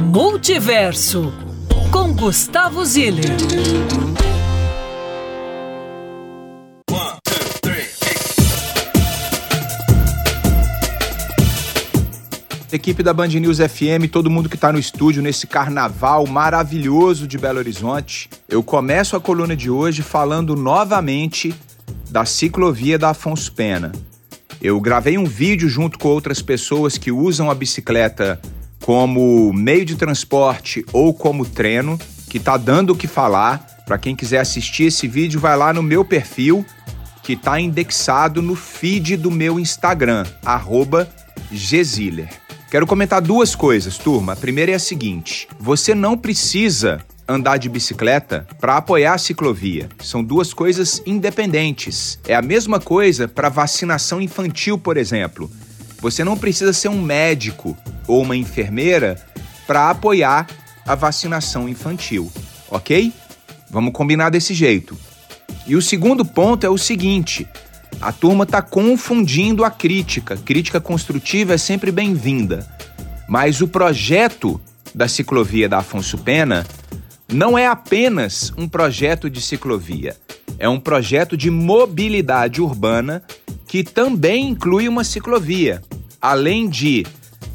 Multiverso com Gustavo Ziller. Equipe da Band News FM, todo mundo que está no estúdio nesse carnaval maravilhoso de Belo Horizonte. Eu começo a coluna de hoje falando novamente da ciclovia da Afonso Pena. Eu gravei um vídeo junto com outras pessoas que usam a bicicleta como meio de transporte ou como treino, que tá dando o que falar. Para quem quiser assistir esse vídeo, vai lá no meu perfil, que tá indexado no feed do meu Instagram, @gziller. Quero comentar duas coisas, turma. A primeira é a seguinte: você não precisa andar de bicicleta para apoiar a ciclovia. São duas coisas independentes. É a mesma coisa para vacinação infantil, por exemplo. Você não precisa ser um médico ou uma enfermeira para apoiar a vacinação infantil, ok? Vamos combinar desse jeito. E o segundo ponto é o seguinte: a turma está confundindo a crítica. Crítica construtiva é sempre bem-vinda. Mas o projeto da ciclovia da Afonso Pena não é apenas um projeto de ciclovia, é um projeto de mobilidade urbana que também inclui uma ciclovia, além de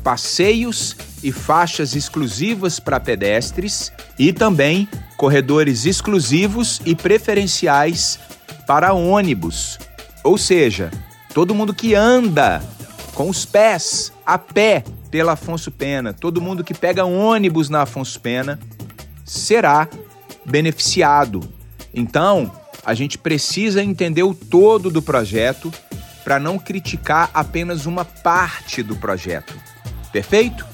passeios e faixas exclusivas para pedestres e também corredores exclusivos e preferenciais para ônibus, ou seja, todo mundo que anda com os pés, a pé, pela Afonso Pena, todo mundo que pega ônibus na Afonso Pena, será beneficiado. Então, a gente precisa entender o todo do projeto para não criticar apenas uma parte do projeto. Perfeito?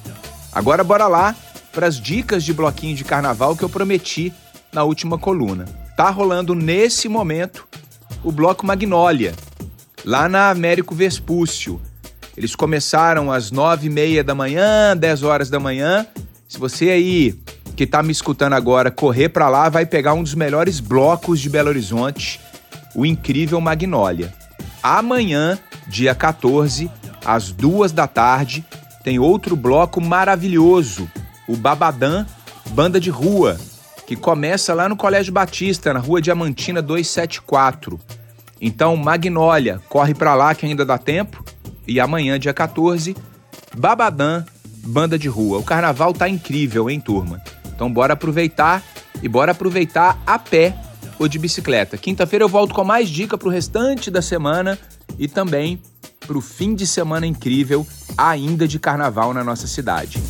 Agora bora lá para as dicas de bloquinho de carnaval que eu prometi na última coluna. Tá rolando nesse momento o bloco Magnólia, lá na Américo Vespúcio. Eles começaram às nove e meia da manhã, dez horas da manhã. Se você aí que está me escutando agora correr para lá, vai pegar um dos melhores blocos de Belo Horizonte, o incrível Magnólia. Amanhã, dia 14, às duas da tarde, tem outro bloco maravilhoso, o Babadã Banda de Rua, que começa lá no Colégio Batista, na Rua Diamantina 274. Então, Magnólia, corre para lá que ainda dá tempo. E amanhã, dia 14, Babadã, Banda de Rua. O carnaval tá incrível, hein, turma? Então, bora aproveitar e bora aproveitar a pé ou de bicicleta. Quinta-feira eu volto com mais dica pro restante da semana e também pro fim de semana incrível ainda de carnaval na nossa cidade.